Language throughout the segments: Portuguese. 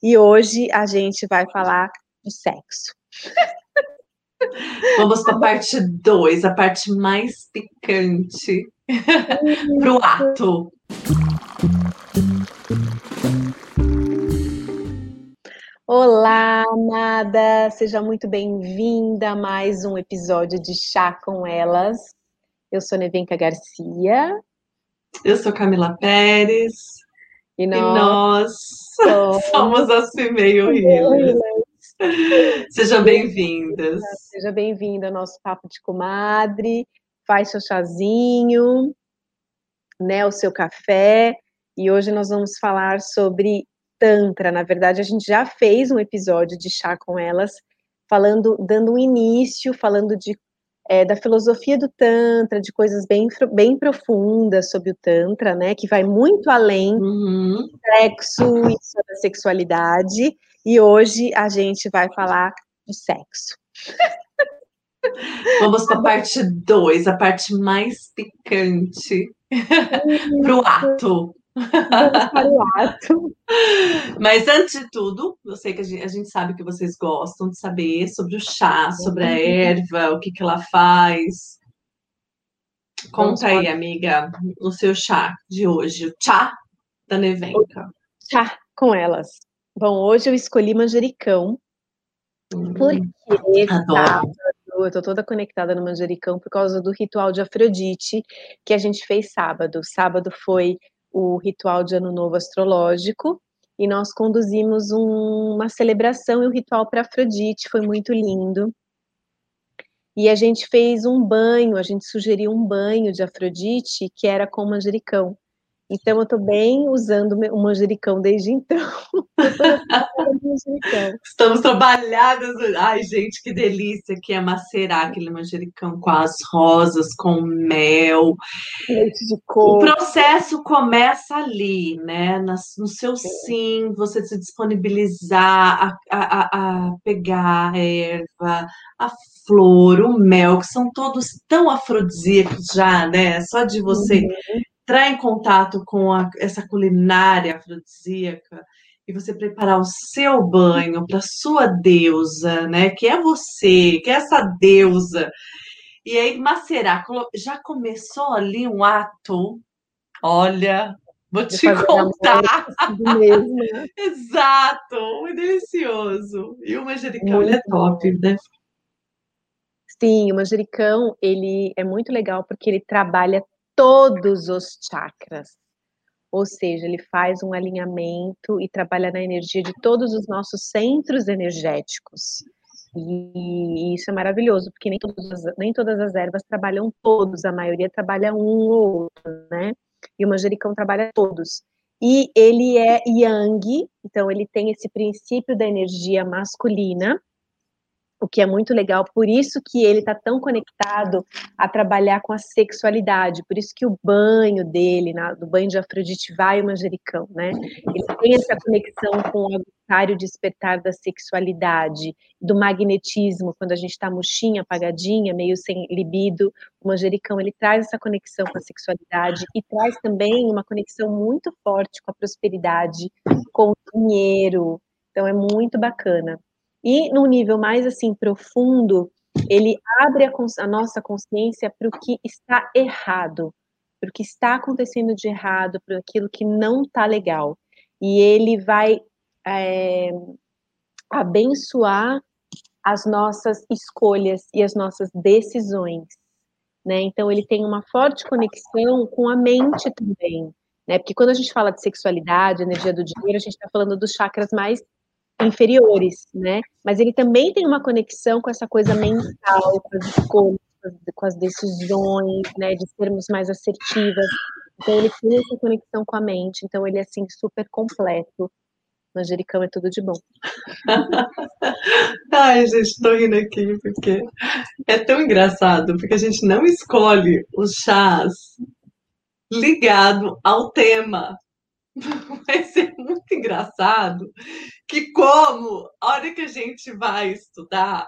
E hoje a gente vai falar de sexo. Vamos para a parte 2, a parte mais picante para o ato. Olá, amada! Seja muito bem-vinda a mais um episódio de Chá com Elas. Eu sou Nevenka Garcia. Eu sou Camila Pérez. E nós, e nós somos, somos assim meio healers. Sejam bem-vindas. Seja bem-vinda ao nosso papo de comadre. Faz seu chazinho, né, o seu café. E hoje nós vamos falar sobre Tantra. Na verdade, a gente já fez um episódio de chá com elas, falando, dando um início, falando de é, da filosofia do Tantra, de coisas bem, bem profundas sobre o Tantra, né? Que vai muito além uhum. do sexo e da sexualidade. E hoje a gente vai falar de sexo. Vamos para a parte 2, a parte mais picante para o ato. Para o ato. Mas antes de tudo, eu sei que a gente, a gente, sabe que vocês gostam de saber sobre o chá, sobre a erva, o que, que ela faz. Conta aí, amiga, o seu chá de hoje, o chá da Nevenka. Chá com elas. Bom, hoje eu escolhi manjericão, hum, porque sábado, eu tô toda conectada no manjericão por causa do ritual de Afrodite que a gente fez sábado. Sábado foi o ritual de Ano Novo Astrológico, e nós conduzimos um, uma celebração e um ritual para Afrodite, foi muito lindo. E a gente fez um banho, a gente sugeriu um banho de Afrodite que era com manjericão. Então, eu estou bem usando o manjericão desde então. Estamos trabalhadas. Ai, gente, que delícia que é macerar aquele manjericão com as rosas, com mel. Leite de coco. O processo começa ali, né? No seu sim, você se disponibilizar a, a, a pegar a erva, a flor, o mel, que são todos tão afrodisíacos já, né? Só de você uhum entrar em contato com a, essa culinária afrodisíaca e você preparar o seu banho para sua deusa, né? Que é você, que é essa deusa. E aí macerar, já começou ali um ato. Olha, vou te contar. Mesmo, né? Exato, muito delicioso. E o manjericão ele é top, né? Sim, o manjericão ele é muito legal porque ele trabalha todos os chakras. Ou seja, ele faz um alinhamento e trabalha na energia de todos os nossos centros energéticos. E isso é maravilhoso, porque nem, todas, nem todas as ervas trabalham todos, a maioria trabalha um ou outro, né? E o manjericão trabalha todos. E ele é yang, então ele tem esse princípio da energia masculina, o que é muito legal, por isso que ele está tão conectado a trabalhar com a sexualidade, por isso que o banho dele, na, do banho de Afrodite, vai o manjericão, né? Ele tem essa conexão com o aguçário despertar da sexualidade, do magnetismo, quando a gente está murchinha, apagadinha, meio sem libido, o manjericão, ele traz essa conexão com a sexualidade e traz também uma conexão muito forte com a prosperidade, com o dinheiro, então é muito bacana. E no nível mais assim profundo, ele abre a, a nossa consciência para o que está errado, para o que está acontecendo de errado, para aquilo que não está legal. E ele vai é, abençoar as nossas escolhas e as nossas decisões. Né? Então, ele tem uma forte conexão com a mente também. Né? Porque quando a gente fala de sexualidade, energia do dinheiro, a gente está falando dos chakras mais inferiores, né? Mas ele também tem uma conexão com essa coisa mental, com as escolhas, com as decisões, né? De sermos mais assertivas. Então ele tem essa conexão com a mente. Então ele é assim super completo. Manjericão é tudo de bom. Ai, gente, tô rindo aqui porque é tão engraçado, porque a gente não escolhe os chás ligado ao tema. Vai ser muito engraçado que como a hora que a gente vai estudar,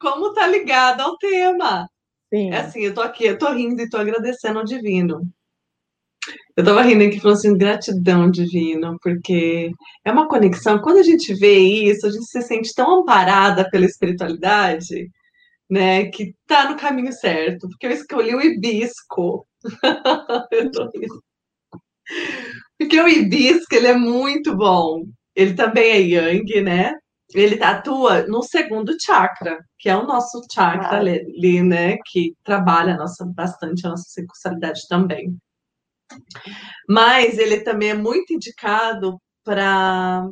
como tá ligado ao tema. Sim. É assim, eu tô aqui, eu tô rindo e tô agradecendo ao divino. Eu tava rindo aqui falando assim, gratidão divino, porque é uma conexão. Quando a gente vê isso, a gente se sente tão amparada pela espiritualidade, né? Que tá no caminho certo, porque eu escolhi o hibisco. eu tô rindo. Porque o hibisco, ele é muito bom. Ele também é yang, né? Ele atua no segundo chakra, que é o nosso chakra ah. ali, né? Que trabalha nossa, bastante a nossa sexualidade também. Mas ele também é muito indicado para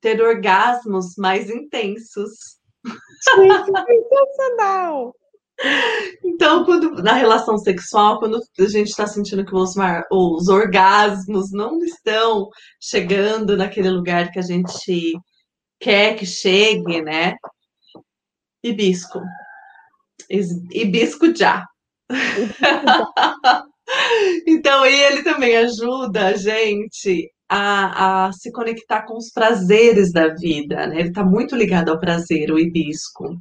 ter orgasmos mais intensos. Sensacional! Então, quando, na relação sexual, quando a gente está sentindo que os, os orgasmos não estão chegando naquele lugar que a gente quer que chegue, né? Hibisco. Hibisco já. então, ele também ajuda a gente a, a, se conectar com os prazeres da vida, né? Ele está muito ligado ao prazer, o hibisco.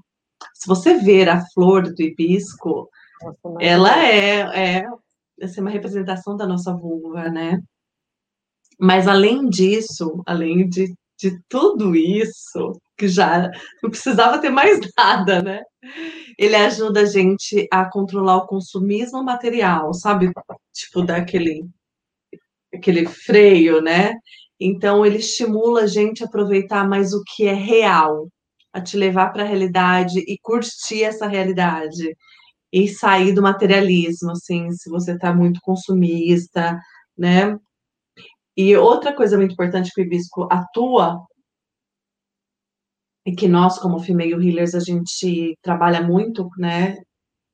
Se você ver a flor do hibisco, Nossa, ela é, é é uma representação da nossa vulva, né? Mas além disso, além de, de tudo isso, que já não precisava ter mais nada, né? Ele ajuda a gente a controlar o consumismo material, sabe? Tipo, daquele aquele freio, né? Então, ele estimula a gente a aproveitar mais o que é real, a te levar para a realidade e curtir essa realidade e sair do materialismo, assim, se você está muito consumista, né? E outra coisa muito importante que o hibisco atua e que nós, como female healers, a gente trabalha muito, né?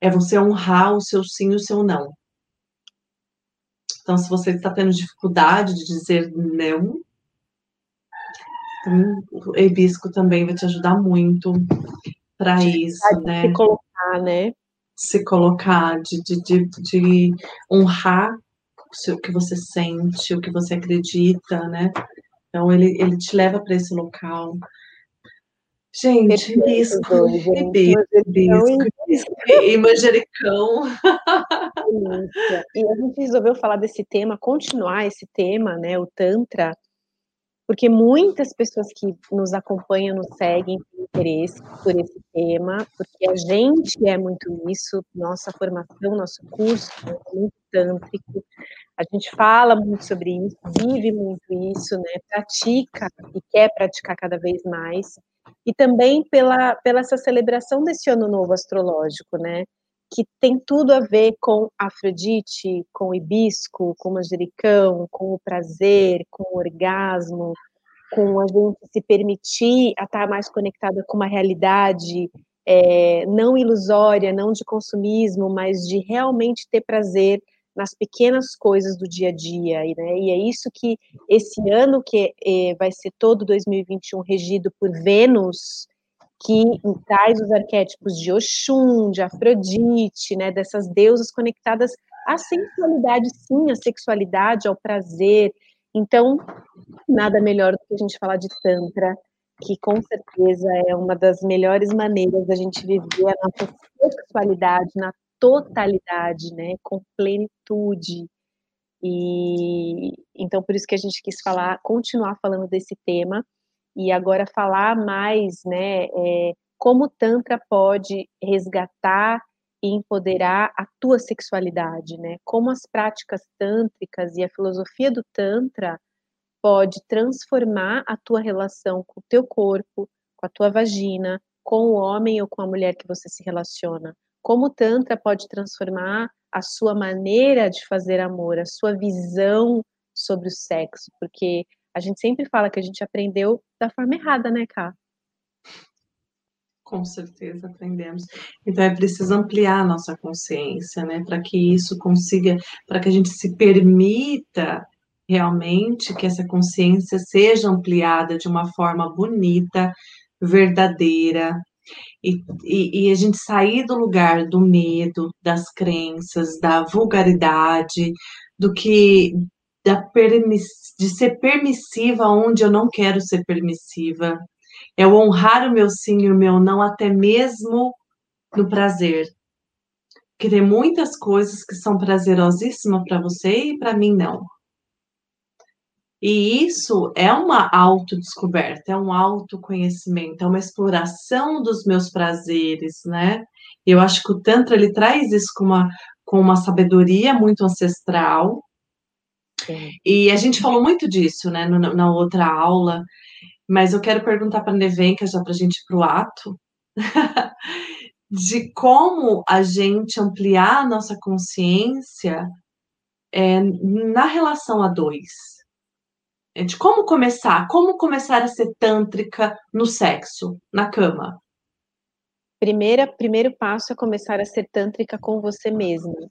É você honrar o seu sim e o seu não. Então, se você está tendo dificuldade de dizer não, então, o hibisco também vai te ajudar muito para isso, né? Se colocar, né? Se colocar, de, de, de, de honrar o que você sente, o que você acredita, né? Então, ele, ele te leva para esse local. Gente, hibisco, hibisco, e manjericão. E a gente resolveu falar desse tema, continuar esse tema, né, o Tantra, porque muitas pessoas que nos acompanham, nos seguem, têm interesse por esse tema, porque a gente é muito isso, nossa formação, nosso curso é muito tântrico, a gente fala muito sobre isso, vive muito isso, né, pratica e quer praticar cada vez mais, e também pela, pela essa celebração desse ano novo astrológico, né? Que tem tudo a ver com Afrodite, com hibisco, com manjericão, com o prazer, com o orgasmo, com a gente se permitir a estar mais conectada com uma realidade é, não ilusória, não de consumismo, mas de realmente ter prazer nas pequenas coisas do dia a dia, né? E é isso que esse ano que é, vai ser todo 2021 regido por Vênus, que traz os arquétipos de Oxum, de Afrodite, né? Dessas deusas conectadas à sensualidade, sim, à sexualidade, ao prazer. Então, nada melhor do que a gente falar de Tantra, que com certeza é uma das melhores maneiras da gente viver a nossa sexualidade na totalidade, né, com plenitude. E então por isso que a gente quis falar, continuar falando desse tema e agora falar mais, né, é, como o tantra pode resgatar e empoderar a tua sexualidade, né? Como as práticas tântricas e a filosofia do tantra pode transformar a tua relação com o teu corpo, com a tua vagina, com o homem ou com a mulher que você se relaciona, como o Tantra pode transformar a sua maneira de fazer amor, a sua visão sobre o sexo, porque a gente sempre fala que a gente aprendeu da forma errada, né, Ká? Com certeza aprendemos. Então é preciso ampliar a nossa consciência, né, para que isso consiga, para que a gente se permita realmente que essa consciência seja ampliada de uma forma bonita, verdadeira, e, e, e, a gente sair do lugar do medo, das crenças, da vulgaridade, do que da de ser permissiva onde eu não quero ser permissiva. É honrar o meu sim e o meu não, até mesmo no prazer. que tem muitas coisas que são prazerosíssimas para você e para mim não. E isso é uma autodescoberta, é um autoconhecimento, é uma exploração dos meus prazeres, né? Eu acho que o Tantra ele traz isso com uma, com uma sabedoria muito ancestral. Sim. E a gente falou muito disso, né, no, na outra aula, mas eu quero perguntar para a Nevenka, já para a gente ir para o ato, de como a gente ampliar a nossa consciência é, na relação a dois. É de como começar, como começar a ser tântrica no sexo, na cama. Primeira, primeiro passo é começar a ser tântrica com você mesma.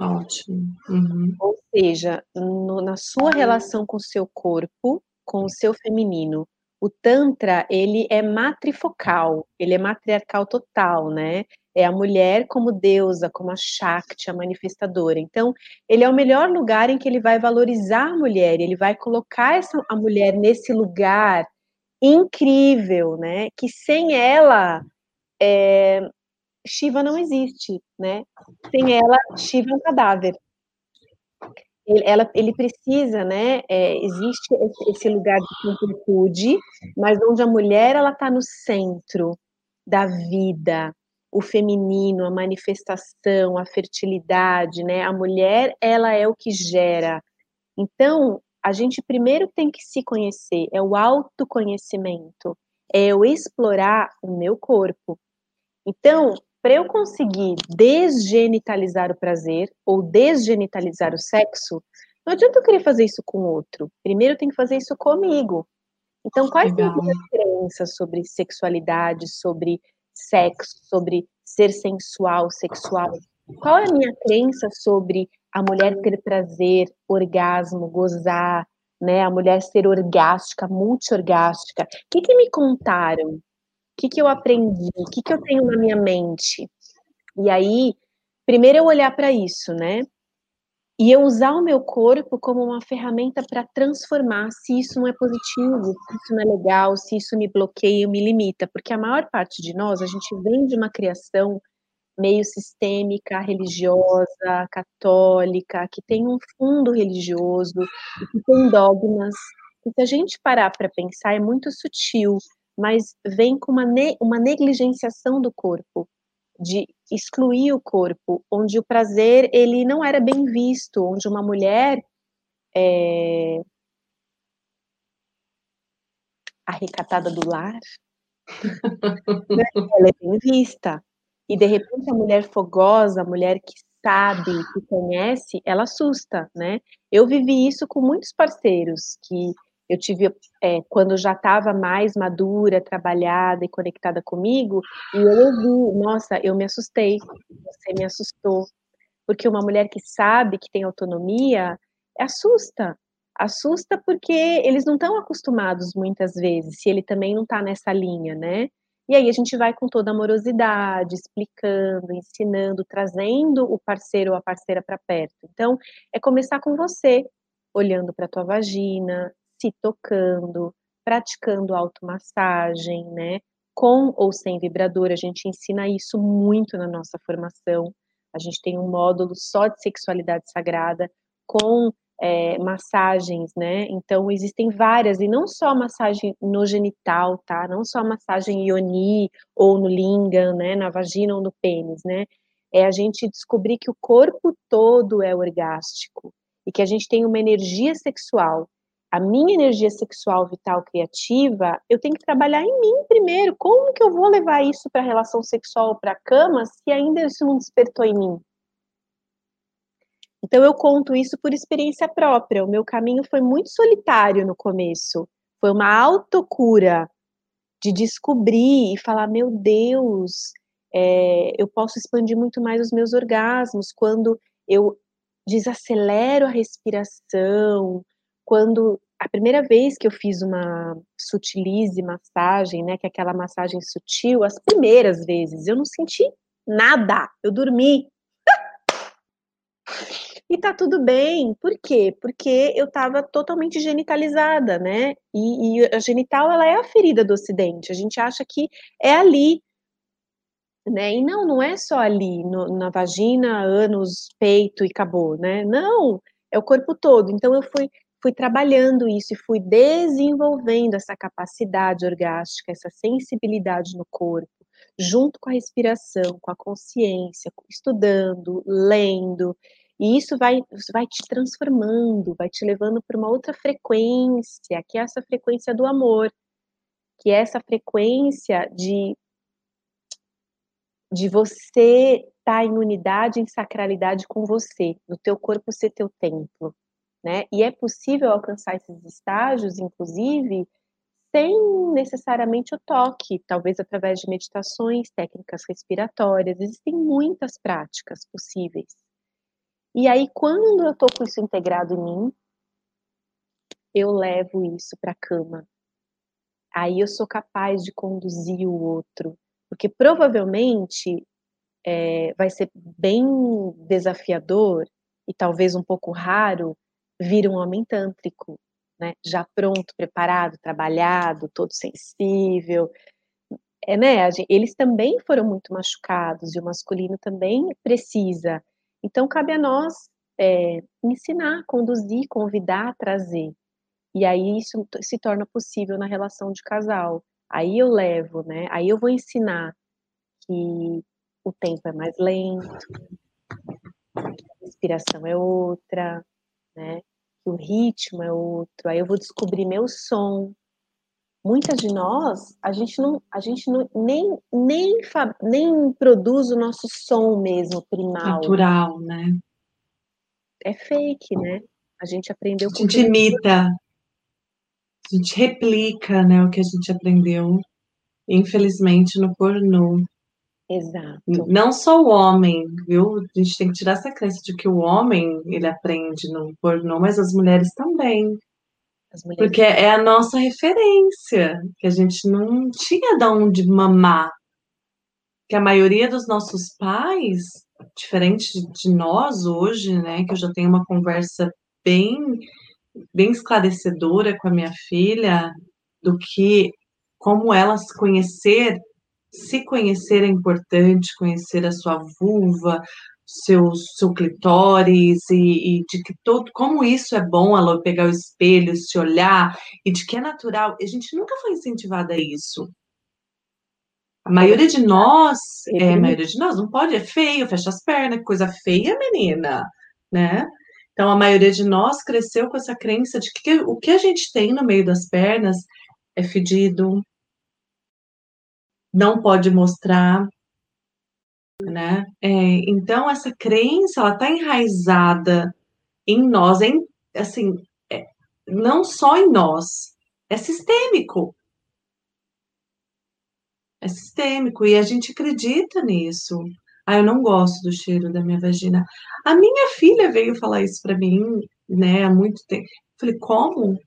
Ótimo. Uhum. Ou seja, no, na sua relação com o seu corpo, com o seu feminino. O Tantra, ele é matrifocal, ele é matriarcal total, né? É a mulher como deusa, como a Shakti, a manifestadora. Então, ele é o melhor lugar em que ele vai valorizar a mulher, ele vai colocar essa, a mulher nesse lugar incrível, né? Que sem ela, é, Shiva não existe, né? Sem ela, Shiva é um cadáver. Ele, ela, ele precisa, né? É, existe esse lugar de completude, mas onde a mulher ela está no centro da vida, o feminino, a manifestação, a fertilidade, né? A mulher ela é o que gera. Então a gente primeiro tem que se conhecer, é o autoconhecimento, é eu explorar o meu corpo. Então, para eu conseguir desgenitalizar o prazer ou desgenitalizar o sexo, não adianta eu querer fazer isso com outro. Primeiro eu tenho que fazer isso comigo. Então, quais Legal. são as minhas crenças sobre sexualidade, sobre sexo, sobre ser sensual, sexual? Qual é a minha crença sobre a mulher ter prazer, orgasmo, gozar, né? A mulher ser orgástica, multiorgástica. O que, que me contaram? Que, que eu aprendi? O que, que eu tenho na minha mente? E aí, primeiro eu olhar para isso, né? E eu usar o meu corpo como uma ferramenta para transformar se isso não é positivo, se isso não é legal, se isso me bloqueia, me limita, porque a maior parte de nós, a gente vem de uma criação meio sistêmica, religiosa, católica, que tem um fundo religioso, que tem dogmas. E se a gente parar para pensar, é muito sutil mas vem com uma, ne uma negligenciação do corpo, de excluir o corpo, onde o prazer ele não era bem visto, onde uma mulher é, a recatada do lar, né, ela é bem vista. E de repente a mulher fogosa, a mulher que sabe, que conhece, ela assusta, né? Eu vivi isso com muitos parceiros que eu tive é, quando já estava mais madura, trabalhada e conectada comigo, e eu ouvi, nossa, eu me assustei, você me assustou, porque uma mulher que sabe que tem autonomia assusta, assusta porque eles não estão acostumados muitas vezes, se ele também não está nessa linha, né? E aí a gente vai com toda amorosidade, explicando, ensinando, trazendo o parceiro ou a parceira para perto. Então, é começar com você, olhando para a tua vagina, se tocando, praticando automassagem, né? Com ou sem vibrador, a gente ensina isso muito na nossa formação. A gente tem um módulo só de sexualidade sagrada com é, massagens, né? Então existem várias, e não só massagem no genital, tá? Não só massagem ioni ou no lingam, né? Na vagina ou no pênis, né? É a gente descobrir que o corpo todo é orgástico e que a gente tem uma energia sexual a minha energia sexual, vital, criativa, eu tenho que trabalhar em mim primeiro. Como que eu vou levar isso para a relação sexual, para a cama, se ainda isso não despertou em mim? Então eu conto isso por experiência própria. O meu caminho foi muito solitário no começo. Foi uma autocura de descobrir e falar, meu Deus, é, eu posso expandir muito mais os meus orgasmos quando eu desacelero a respiração, quando a primeira vez que eu fiz uma sutilize massagem, né, que é aquela massagem sutil, as primeiras vezes eu não senti nada, eu dormi. e tá tudo bem, por quê? Porque eu tava totalmente genitalizada, né? E, e a genital ela é a ferida do ocidente, a gente acha que é ali. né? E não, não é só ali no, na vagina, ânus, peito e acabou, né? Não, é o corpo todo. Então eu fui fui trabalhando isso e fui desenvolvendo essa capacidade orgástica, essa sensibilidade no corpo, junto com a respiração, com a consciência, estudando, lendo. E isso vai, vai te transformando, vai te levando para uma outra frequência, que é essa frequência do amor, que é essa frequência de de você estar tá em unidade, em sacralidade com você, no teu corpo ser teu templo, né? E é possível alcançar esses estágios, inclusive, sem necessariamente o toque, talvez através de meditações, técnicas respiratórias, existem muitas práticas possíveis. E aí, quando eu tô com isso integrado em mim, eu levo isso para a cama. Aí eu sou capaz de conduzir o outro, porque provavelmente é, vai ser bem desafiador e talvez um pouco raro vir um homem tântrico, né? Já pronto, preparado, trabalhado, todo sensível. É, né? Eles também foram muito machucados e o masculino também precisa. Então cabe a nós é, ensinar, conduzir, convidar, trazer. E aí isso se torna possível na relação de casal. Aí eu levo, né? Aí eu vou ensinar que o tempo é mais lento, a respiração é outra, né? Que o ritmo é outro. Aí eu vou descobrir meu som. Muitas de nós, a gente não, a gente não, nem, nem, nem produz o nosso som mesmo primal. Natural, né? É fake, né? A gente aprendeu. A gente imita. A gente replica, né, o que a gente aprendeu, infelizmente, no pornô. Exato. Não só o homem, viu? A gente tem que tirar essa crença de que o homem ele aprende no pornô, mas as mulheres também. As mulheres Porque também. é a nossa referência, que a gente não tinha de onde mamar. Que a maioria dos nossos pais, diferente de nós hoje, né, que eu já tenho uma conversa bem bem esclarecedora com a minha filha do que como ela se conhecer, se conhecer é importante, conhecer a sua vulva, seu, seu clitóris e, e, de que todo como isso é bom ela pegar o espelho, se olhar e de que é natural. A gente nunca foi incentivada a isso. A maioria de nós, é, a maioria de nós não pode, é feio, fecha as pernas, que coisa feia, menina, né? Então, a maioria de nós cresceu com essa crença de que o que a gente tem no meio das pernas é fedido, não pode mostrar, né? É, então, essa crença, ela está enraizada em nós, em, assim, é, não só em nós, é sistêmico. É sistêmico, e a gente acredita nisso. Ah, eu não gosto do cheiro da minha vagina. A minha filha veio falar isso para mim, né, há muito tempo. Falei, como?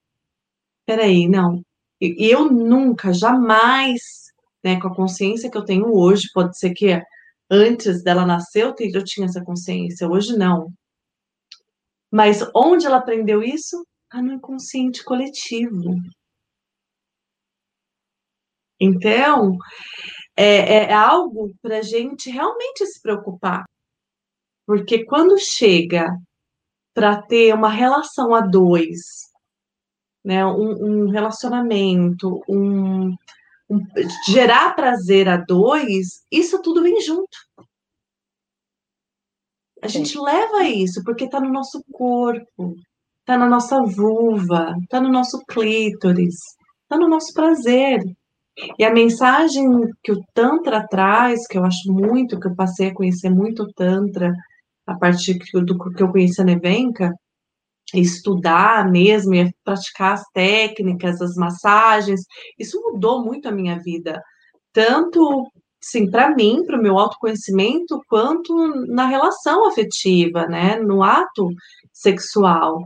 Peraí, não. Eu nunca, jamais, né, com a consciência que eu tenho hoje, pode ser que antes dela nascer eu, eu tinha essa consciência, hoje não. Mas onde ela aprendeu isso? Ah, no inconsciente coletivo. Então, é, é algo para a gente realmente se preocupar. Porque quando chega para ter uma relação a dois, né, um, um relacionamento, um, gerar prazer a dois, isso tudo vem junto. A gente leva isso porque está no nosso corpo, está na nossa vulva, está no nosso clítoris, está no nosso prazer. E a mensagem que o Tantra traz, que eu acho muito, que eu passei a conhecer muito o Tantra, a partir do que eu conheci a Nevenka, estudar mesmo e praticar as técnicas, as massagens, isso mudou muito a minha vida, tanto sim para mim, para o meu autoconhecimento, quanto na relação afetiva, né, no ato sexual.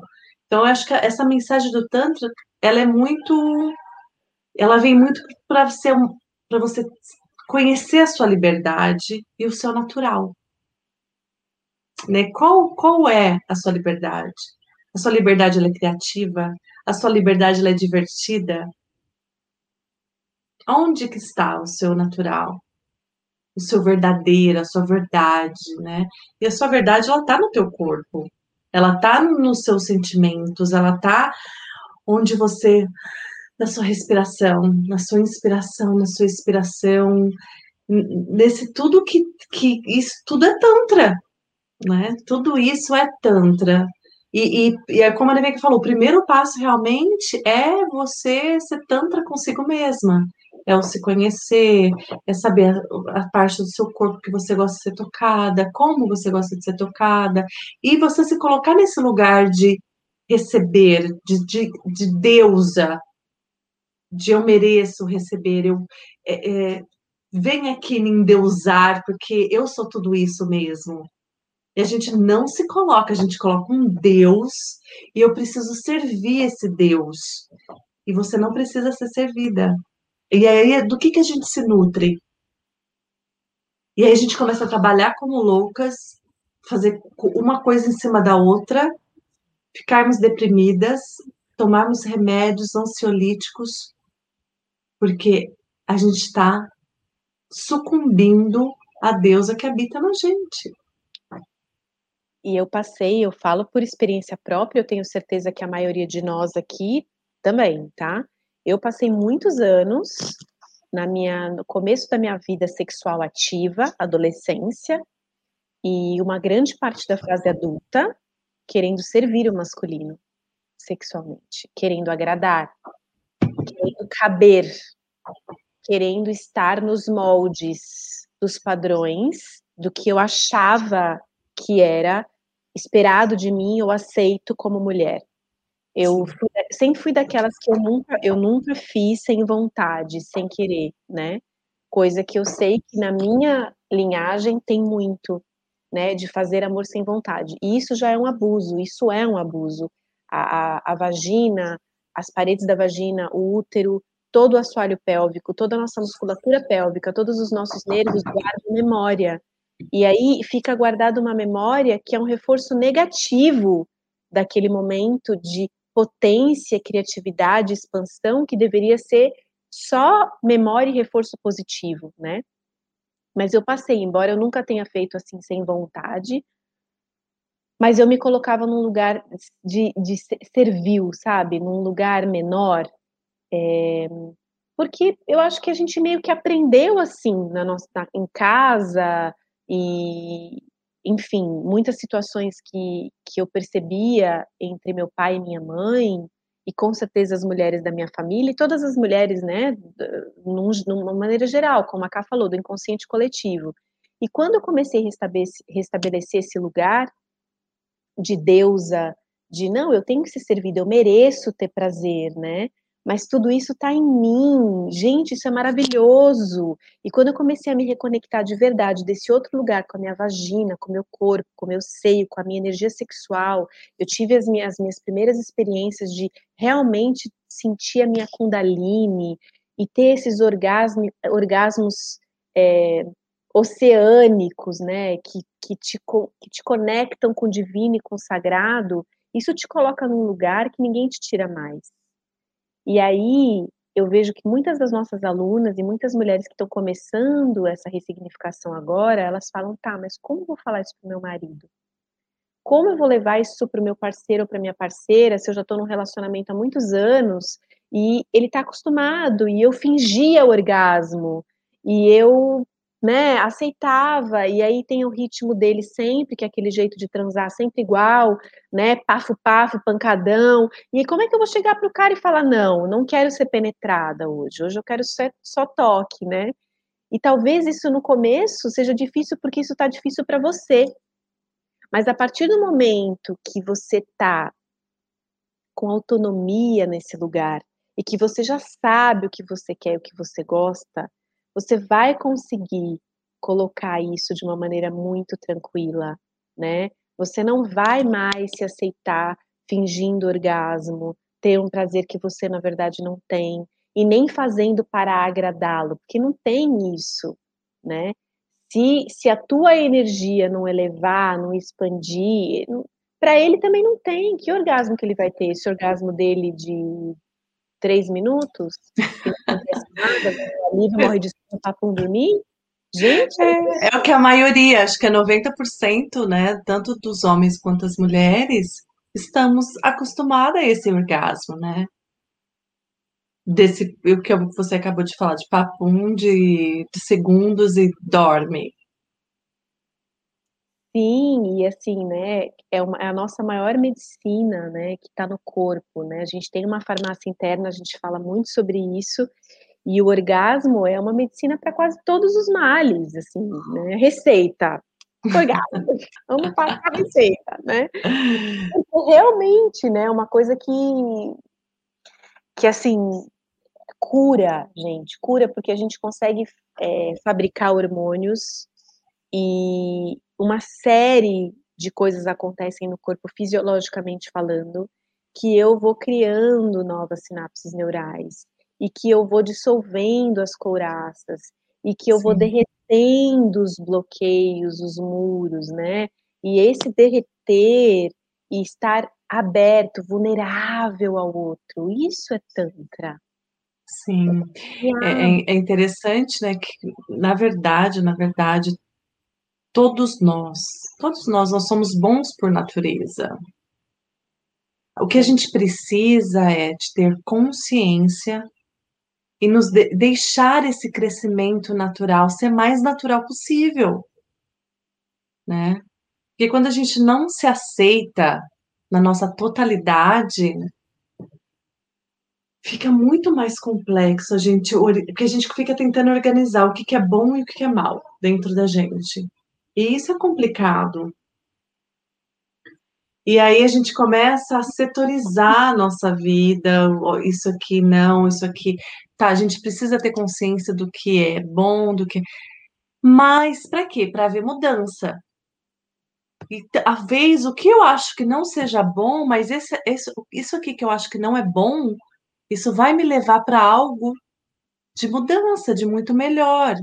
Então, eu acho que essa mensagem do tantra, ela é muito ela vem muito para você, para você conhecer a sua liberdade e o seu natural. Né? Qual, qual é a sua liberdade? A sua liberdade é criativa? A sua liberdade é divertida? Onde que está o seu natural? o seu verdadeiro, a sua verdade, né? E a sua verdade, ela tá no teu corpo, ela tá nos seus sentimentos, ela tá onde você, na sua respiração, na sua inspiração, na sua expiração, nesse tudo que, que isso tudo é tantra, né? Tudo isso é tantra. E, e, e é como a Neveca falou, o primeiro passo realmente é você ser tantra consigo mesma é o se conhecer, é saber a, a parte do seu corpo que você gosta de ser tocada, como você gosta de ser tocada, e você se colocar nesse lugar de receber, de, de, de deusa, de eu mereço receber, eu é, é, vem aqui me endeusar, porque eu sou tudo isso mesmo. E a gente não se coloca, a gente coloca um Deus e eu preciso servir esse Deus. E você não precisa ser servida. E aí, do que, que a gente se nutre? E aí a gente começa a trabalhar como loucas, fazer uma coisa em cima da outra, ficarmos deprimidas, tomarmos remédios ansiolíticos, porque a gente está sucumbindo à deusa que habita na gente. E eu passei, eu falo por experiência própria, eu tenho certeza que a maioria de nós aqui também, tá? Eu passei muitos anos na minha, no começo da minha vida sexual ativa, adolescência, e uma grande parte da fase adulta, querendo servir o masculino sexualmente, querendo agradar, querendo caber, querendo estar nos moldes dos padrões do que eu achava que era esperado de mim ou aceito como mulher. Eu fui, sempre fui daquelas que eu nunca, eu nunca fiz sem vontade, sem querer, né? Coisa que eu sei que na minha linhagem tem muito, né? De fazer amor sem vontade. E isso já é um abuso, isso é um abuso. A, a, a vagina, as paredes da vagina, o útero, todo o assoalho pélvico, toda a nossa musculatura pélvica, todos os nossos nervos guardam memória. E aí fica guardada uma memória que é um reforço negativo daquele momento de potência, criatividade, expansão que deveria ser só memória e reforço positivo, né? Mas eu passei, embora eu nunca tenha feito assim sem vontade, mas eu me colocava num lugar de, de servil, sabe? Num lugar menor, é, porque eu acho que a gente meio que aprendeu assim na nossa, em casa e, enfim, muitas situações que, que eu percebia entre meu pai e minha mãe, e com certeza as mulheres da minha família, e todas as mulheres, né, num, numa maneira geral, como a Ká falou, do inconsciente coletivo. E quando eu comecei a restabelecer, restabelecer esse lugar de deusa, de não, eu tenho que ser servida, eu mereço ter prazer, né? Mas tudo isso está em mim. Gente, isso é maravilhoso. E quando eu comecei a me reconectar de verdade desse outro lugar, com a minha vagina, com o meu corpo, com o meu seio, com a minha energia sexual, eu tive as minhas, as minhas primeiras experiências de realmente sentir a minha kundalini e ter esses orgasmos, é, oceânicos, né, que, que, te, que te conectam com o divino e com o sagrado, isso te coloca num lugar que ninguém te tira mais. E aí eu vejo que muitas das nossas alunas e muitas mulheres que estão começando essa ressignificação agora, elas falam: tá, mas como eu vou falar isso para meu marido? Como eu vou levar isso para o meu parceiro ou para minha parceira se eu já estou num relacionamento há muitos anos e ele está acostumado e eu fingia orgasmo e eu né, aceitava, e aí tem o ritmo dele sempre, que é aquele jeito de transar sempre igual, né, pafo, pafo, pancadão, e como é que eu vou chegar pro cara e falar, não, não quero ser penetrada hoje, hoje eu quero só, só toque, né, e talvez isso no começo seja difícil porque isso tá difícil para você, mas a partir do momento que você tá com autonomia nesse lugar, e que você já sabe o que você quer, o que você gosta, você vai conseguir colocar isso de uma maneira muito tranquila, né? Você não vai mais se aceitar fingindo orgasmo, ter um prazer que você na verdade não tem, e nem fazendo para agradá-lo, porque não tem isso, né? Se, se a tua energia não elevar, não expandir, para ele também não tem. Que orgasmo que ele vai ter? Esse orgasmo dele de três minutos, que não acontece nada, o alívio morre de sono, tá dormir. Gente, é, é, o que a maioria, acho que é 90%, né? Tanto dos homens quanto das mulheres, estamos acostumadas a esse orgasmo, né? Desse, o que você acabou de falar, de papum de, de segundos e dorme. Sim, e assim, né, é, uma, é a nossa maior medicina, né, que está no corpo, né, a gente tem uma farmácia interna, a gente fala muito sobre isso, e o orgasmo é uma medicina para quase todos os males, assim, né, receita, orgasmo, vamos passar a receita, né, Porque realmente, né, uma coisa que, que assim, cura, gente, cura porque a gente consegue é, fabricar hormônios e uma série de coisas acontecem no corpo fisiologicamente falando, que eu vou criando novas sinapses neurais e que eu vou dissolvendo as couraças e que eu Sim. vou derretendo os bloqueios, os muros, né? E esse derreter e estar aberto, vulnerável ao outro, isso é tantra. Sim, é, é, é interessante, né, que na verdade, na verdade, todos nós, todos nós, nós somos bons por natureza. O que a gente precisa é de ter consciência e nos de deixar esse crescimento natural ser mais natural possível, né? Porque quando a gente não se aceita na nossa totalidade, fica muito mais complexo a gente, porque a gente fica tentando organizar o que, que é bom e o que, que é mal dentro da gente. E isso é complicado. E aí a gente começa a setorizar a nossa vida, isso aqui não, isso aqui. Tá, a gente precisa ter consciência do que é bom, do que. Mas para quê? Para haver mudança. E a vez o que eu acho que não seja bom, mas esse, esse, isso aqui que eu acho que não é bom, isso vai me levar para algo de mudança, de muito melhor.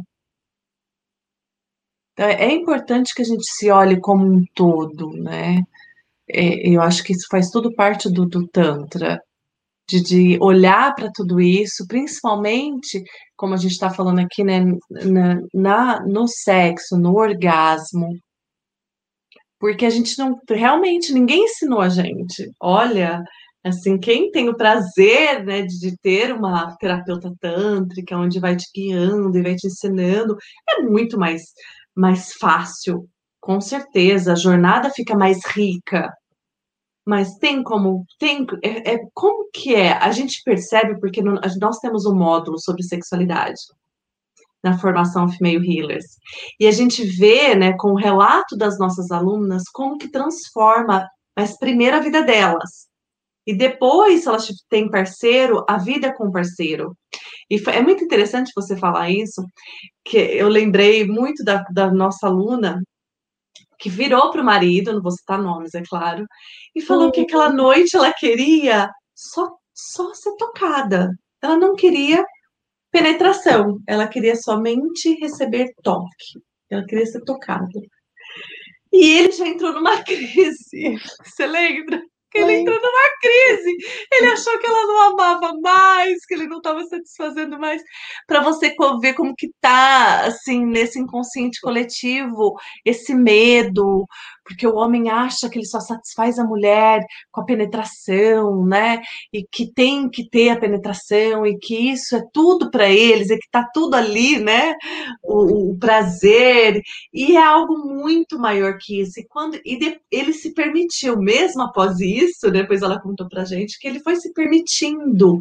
Então, é importante que a gente se olhe como um todo, né? É, eu acho que isso faz tudo parte do, do Tantra, de, de olhar para tudo isso, principalmente, como a gente está falando aqui, né, na, na, no sexo, no orgasmo, porque a gente não, realmente, ninguém ensinou a gente. Olha, assim, quem tem o prazer, né, de, ter uma terapeuta tântrica, onde vai te guiando e vai te ensinando, é muito mais mais fácil, com certeza, a jornada fica mais rica. Mas tem como, tem, é, é como que é? A gente percebe porque no, nós temos um módulo sobre sexualidade na formação Female Healers. E a gente vê, né, com o relato das nossas alunas, como que transforma, mas primeiro a vida delas. E depois, se elas têm parceiro, a vida com parceiro. E é muito interessante você falar isso, que eu lembrei muito da, da nossa aluna, que virou para o marido, não vou citar nomes, é claro, e falou uhum. que aquela noite ela queria só, só ser tocada. Ela não queria penetração, ela queria somente receber toque. Ela queria ser tocada. E ele já entrou numa crise. Você lembra? Que ele entrou numa crise. Ele achou que ela não amava mais, que ele não estava satisfazendo mais. Para você ver como que tá, assim, nesse inconsciente coletivo, esse medo, porque o homem acha que ele só satisfaz a mulher com a penetração, né? E que tem que ter a penetração e que isso é tudo para eles, e que tá tudo ali, né? O, o, prazer e é algo muito maior que isso. E quando e de, ele se permitiu, mesmo após isso, depois ela contou pra gente que ele foi se permitindo.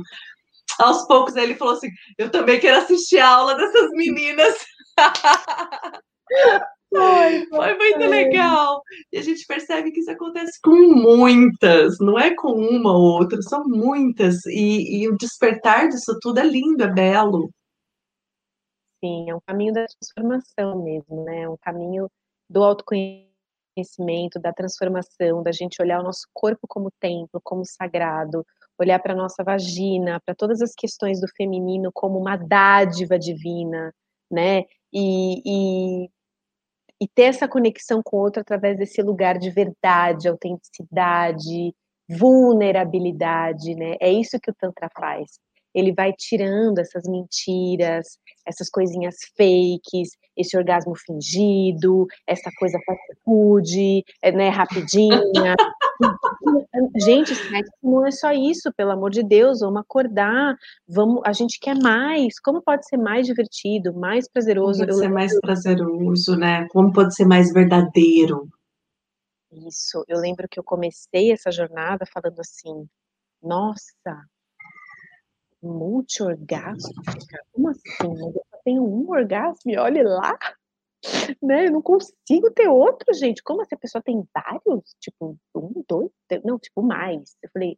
Aos poucos ele falou assim: "Eu também quero assistir a aula dessas meninas". Foi, foi muito legal. E a gente percebe que isso acontece com muitas, não é com uma ou outra, são muitas. E, e o despertar disso tudo é lindo, é belo. Sim, é um caminho da transformação mesmo, né? É um caminho do autoconhecimento, da transformação, da gente olhar o nosso corpo como templo, como sagrado, olhar para a nossa vagina, para todas as questões do feminino como uma dádiva divina, né? E, e e ter essa conexão com o outro através desse lugar de verdade, autenticidade, vulnerabilidade, né? É isso que o Tantra faz. Ele vai tirando essas mentiras, essas coisinhas fakes, esse orgasmo fingido, essa coisa fast food, é, né, rapidinha. gente, sexo não é só isso, pelo amor de Deus, vamos acordar, vamos, a gente quer mais. Como pode ser mais divertido, mais prazeroso? Como pode ser mais prazeroso, né? Como pode ser mais verdadeiro? Isso, eu lembro que eu comecei essa jornada falando assim, nossa, multi-orgásmica? Como assim? Eu só tenho um orgasmo e olhe lá? Né? Eu não consigo ter outro, gente. Como essa pessoa tem vários? Tipo, um, dois, não, tipo, mais. Eu falei,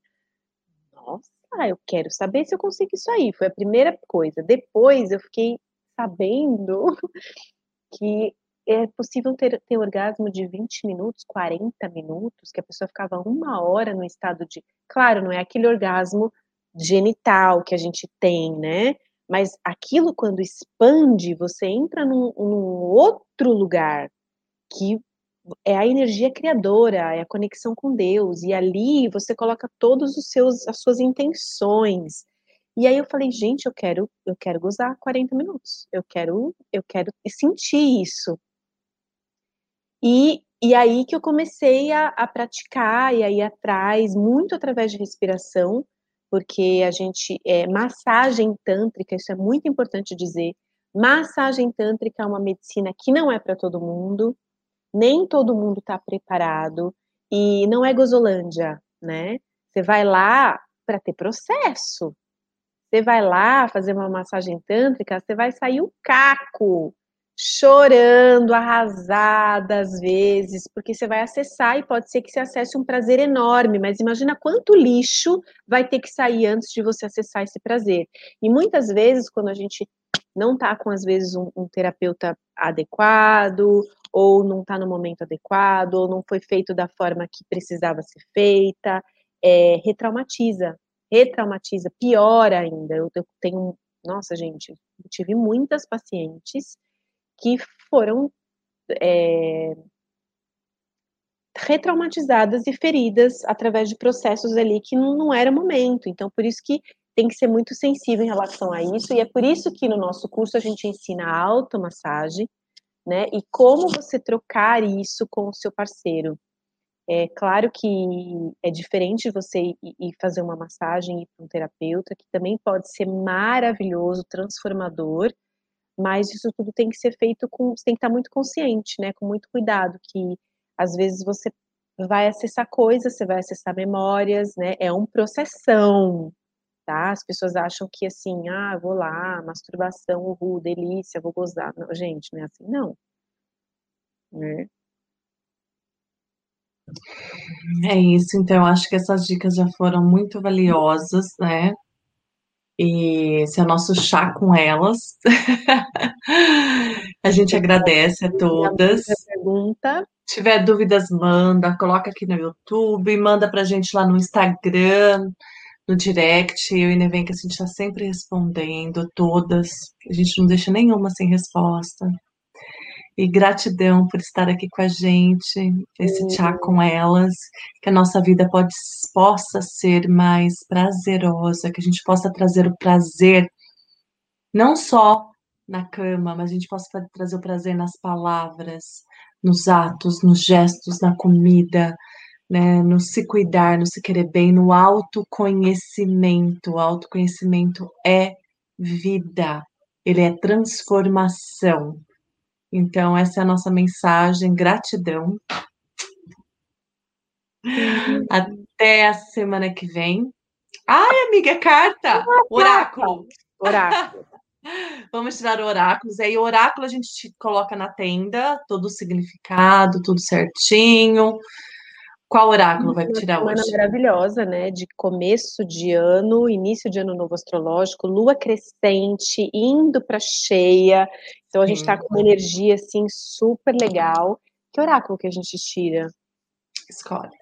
nossa, eu quero saber se eu consigo isso aí. Foi a primeira coisa. Depois eu fiquei sabendo que é possível ter, ter orgasmo de 20 minutos, 40 minutos, que a pessoa ficava uma hora no estado de. Claro, não é aquele orgasmo genital que a gente tem, né? Mas aquilo, quando expande, você entra num, num outro lugar que é a energia criadora, é a conexão com Deus, e ali você coloca todos os seus as suas intenções. E aí eu falei, gente, eu quero eu quero gozar 40 minutos. Eu quero eu quero sentir isso. E, e aí que eu comecei a, a praticar e aí atrás, muito através de respiração, porque a gente é massagem tântrica, isso é muito importante dizer. Massagem tântrica é uma medicina que não é para todo mundo, nem todo mundo está preparado e não é gozolândia, né? Você vai lá para ter processo. Você vai lá fazer uma massagem tântrica, você vai sair o caco chorando, arrasada às vezes, porque você vai acessar e pode ser que você acesse um prazer enorme, mas imagina quanto lixo vai ter que sair antes de você acessar esse prazer. E muitas vezes, quando a gente não está com, às vezes, um, um terapeuta adequado, ou não está no momento adequado, ou não foi feito da forma que precisava ser feita, é, retraumatiza, retraumatiza, pior ainda. Eu, eu tenho, nossa, gente, eu tive muitas pacientes que foram é, retraumatizadas e feridas através de processos ali que não, não era momento. Então, por isso que tem que ser muito sensível em relação a isso, e é por isso que no nosso curso a gente ensina a automassagem, né? E como você trocar isso com o seu parceiro. É claro que é diferente você ir fazer uma massagem e um terapeuta, que também pode ser maravilhoso, transformador, mas isso tudo tem que ser feito com, você tem que estar muito consciente, né, com muito cuidado, que às vezes você vai acessar coisas, você vai acessar memórias, né, é um processão, tá? As pessoas acham que assim, ah, vou lá, masturbação, uhul, delícia, vou gozar. Não, gente, não é assim, não. Né? É isso, então acho que essas dicas já foram muito valiosas, né? E esse é o nosso chá com elas. a gente agradece a todas. Pergunta. Se tiver dúvidas, manda, coloca aqui no YouTube, manda pra gente lá no Instagram, no direct. Eu e Neven, que a gente está sempre respondendo todas. A gente não deixa nenhuma sem resposta. E gratidão por estar aqui com a gente, esse chá com elas, que a nossa vida pode, possa ser mais prazerosa, que a gente possa trazer o prazer não só na cama, mas a gente possa trazer o prazer nas palavras, nos atos, nos gestos, na comida, né, no se cuidar, no se querer bem, no autoconhecimento. O autoconhecimento é vida, ele é transformação. Então, essa é a nossa mensagem. Gratidão. Até a semana que vem. Ai, amiga, carta! Oráculo. Oráculo. Vamos tirar oráculos. Aí, o oráculo a gente coloca na tenda, todo o significado, tudo certinho. Qual oráculo vai tirar Uma hoje? semana maravilhosa, né? De começo de ano, início de ano novo astrológico, lua crescente, indo para cheia. Então a gente está com uma energia assim super legal. Que oráculo que a gente tira? Escolhe.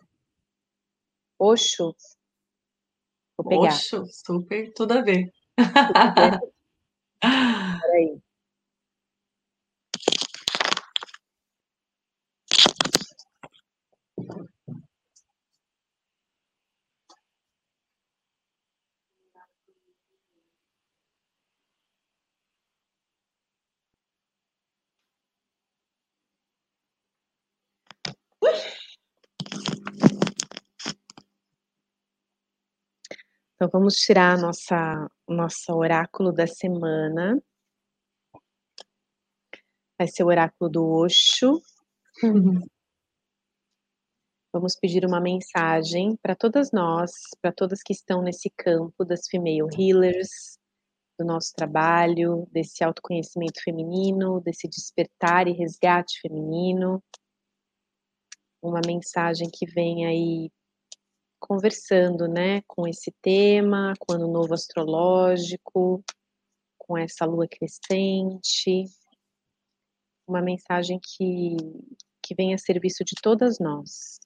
Oxo. Vou pegar. Oxo, super, tudo a ver. Peraí. Então vamos tirar nossa nosso oráculo da semana. Vai ser o oráculo do. Uhum. Vamos pedir uma mensagem para todas nós, para todas que estão nesse campo das female healers, do nosso trabalho, desse autoconhecimento feminino, desse despertar e resgate feminino. Uma mensagem que vem aí conversando, né, com esse tema, com o ano novo astrológico, com essa lua crescente, uma mensagem que, que vem a serviço de todas nós.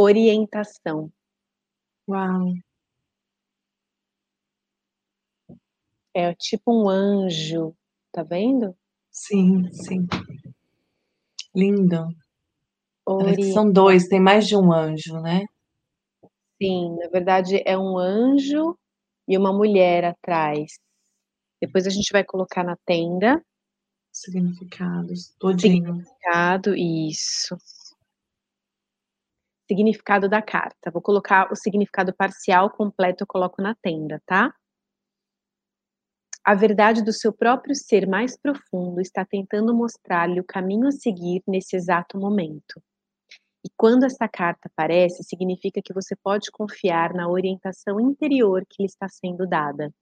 Orientação. Uau! É tipo um anjo, tá vendo? Sim, sim. Lindo. São dois, tem mais de um anjo, né? Sim, na verdade é um anjo e uma mulher atrás. Depois a gente vai colocar na tenda. Significados, todinho. Significado, isso significado da carta. Vou colocar o significado parcial, completo eu coloco na tenda, tá? A verdade do seu próprio ser mais profundo está tentando mostrar-lhe o caminho a seguir nesse exato momento. E quando esta carta aparece, significa que você pode confiar na orientação interior que lhe está sendo dada.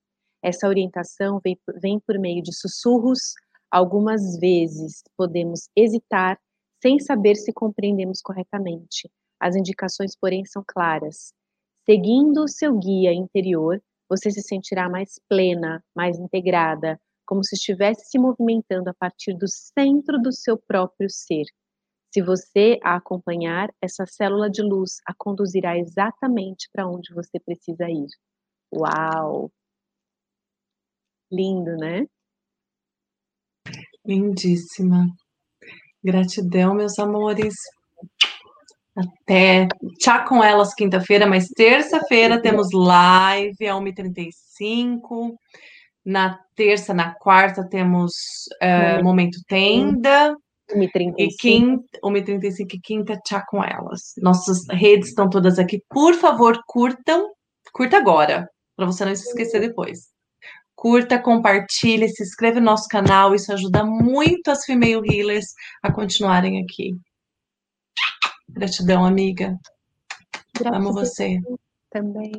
Essa orientação vem, vem por meio de sussurros, algumas vezes podemos hesitar sem saber se compreendemos corretamente, as indicações, porém, são claras. Seguindo o seu guia interior, você se sentirá mais plena, mais integrada, como se estivesse se movimentando a partir do centro do seu próprio ser. Se você a acompanhar, essa célula de luz a conduzirá exatamente para onde você precisa ir. Uau! Lindo, né? Lindíssima. Gratidão, meus amores. Até. Tchau com elas quinta-feira, mas terça-feira temos live a 1h35. Na terça, na quarta, temos uh, Momento Tenda. 1h35. E quinta, 1h35 e quinta, tchau com elas. Nossas redes estão todas aqui. Por favor, curtam. Curta agora, para você não se esquecer depois. Curta, compartilhe, se inscreve no nosso canal. Isso ajuda muito as female healers a continuarem aqui. Gratidão, amiga. Gratidão Amo você. Também.